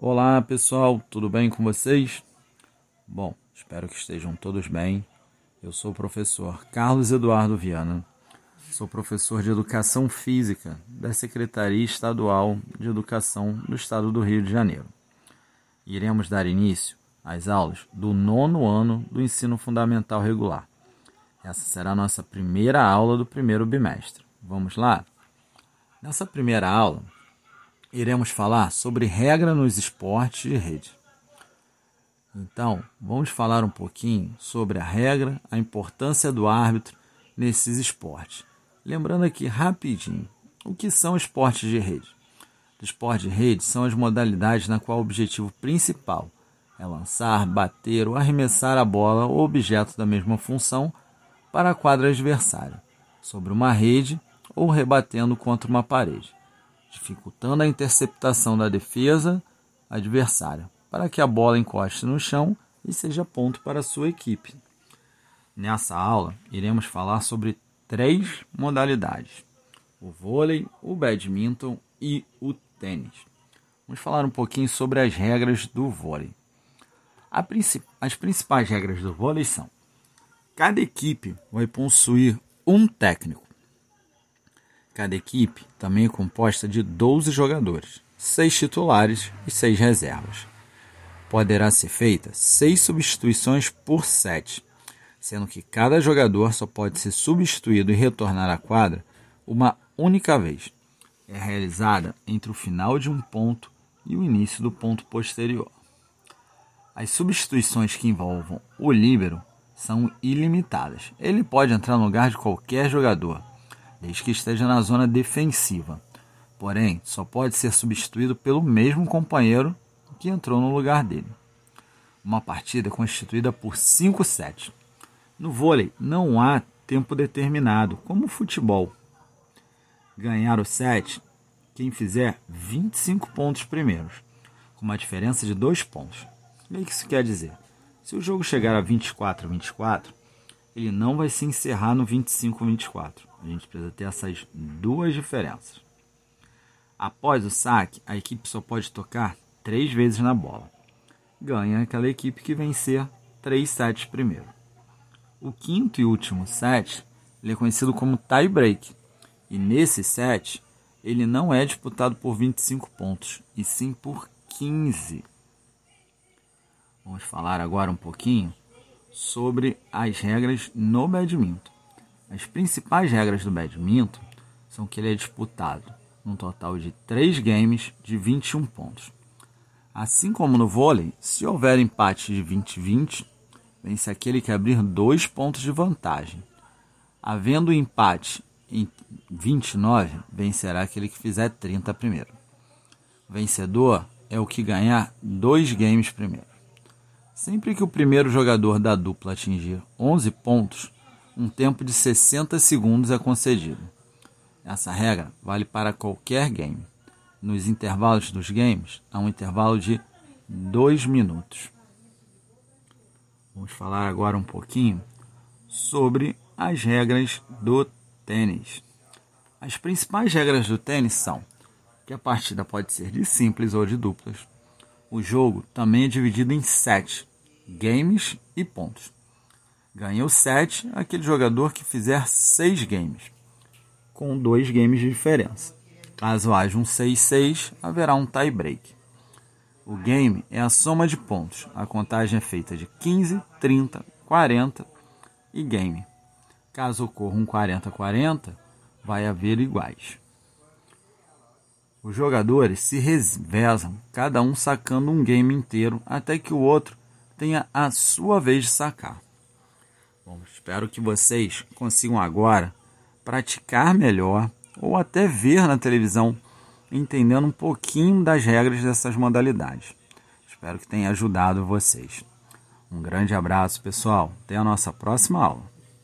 Olá pessoal, tudo bem com vocês? Bom, espero que estejam todos bem. Eu sou o professor Carlos Eduardo Viana, sou professor de Educação Física da Secretaria Estadual de Educação do Estado do Rio de Janeiro. Iremos dar início às aulas do nono ano do ensino fundamental regular. Essa será a nossa primeira aula do primeiro bimestre. Vamos lá? Nessa primeira aula, iremos falar sobre regra nos esportes de rede. Então, vamos falar um pouquinho sobre a regra, a importância do árbitro nesses esportes. Lembrando aqui rapidinho, o que são esportes de rede? Esportes de rede são as modalidades na qual o objetivo principal é lançar, bater ou arremessar a bola ou objeto da mesma função para a quadra adversária, sobre uma rede ou rebatendo contra uma parede dificultando a interceptação da defesa adversária, para que a bola encoste no chão e seja ponto para a sua equipe. Nessa aula, iremos falar sobre três modalidades: o vôlei, o badminton e o tênis. Vamos falar um pouquinho sobre as regras do vôlei. As principais regras do vôlei são: cada equipe vai possuir um técnico Cada equipe também é composta de 12 jogadores, 6 titulares e 6 reservas. Poderá ser feita 6 substituições por set, sendo que cada jogador só pode ser substituído e retornar à quadra uma única vez. É realizada entre o final de um ponto e o início do ponto posterior. As substituições que envolvam o líbero são ilimitadas. Ele pode entrar no lugar de qualquer jogador, desde que esteja na zona defensiva. Porém, só pode ser substituído pelo mesmo companheiro que entrou no lugar dele. Uma partida constituída por 5 sets. No vôlei, não há tempo determinado, como o futebol. Ganhar o set quem fizer 25 pontos primeiros, com uma diferença de 2 pontos. O que isso quer dizer? Se o jogo chegar a 24 a 24, ele não vai se encerrar no 25-24. A gente precisa ter essas duas diferenças. Após o saque, a equipe só pode tocar três vezes na bola. Ganha aquela equipe que vencer três sets primeiro. O quinto e último set ele é conhecido como tie break. E nesse set ele não é disputado por 25 pontos, e sim por 15. Vamos falar agora um pouquinho sobre as regras no badminton. As principais regras do badminton são que ele é disputado num total de 3 games de 21 pontos. Assim como no vôlei, se houver empate de 20-20, vence aquele que abrir dois pontos de vantagem. Havendo empate em 29, vencerá aquele que fizer 30 primeiro. O vencedor é o que ganhar dois games primeiro. Sempre que o primeiro jogador da dupla atingir 11 pontos, um tempo de 60 segundos é concedido. Essa regra vale para qualquer game. Nos intervalos dos games, há um intervalo de 2 minutos. Vamos falar agora um pouquinho sobre as regras do tênis. As principais regras do tênis são que a partida pode ser de simples ou de duplas. O jogo também é dividido em sete games e pontos. Ganha o set aquele jogador que fizer seis games, com dois games de diferença. Caso haja um 6-6, haverá um tie break. O game é a soma de pontos. A contagem é feita de 15, 30, 40 e game. Caso ocorra um 40-40, vai haver iguais. Os jogadores se revezam, cada um sacando um game inteiro até que o outro tenha a sua vez de sacar. Bom, espero que vocês consigam agora praticar melhor ou até ver na televisão, entendendo um pouquinho das regras dessas modalidades. Espero que tenha ajudado vocês. Um grande abraço, pessoal. Até a nossa próxima aula.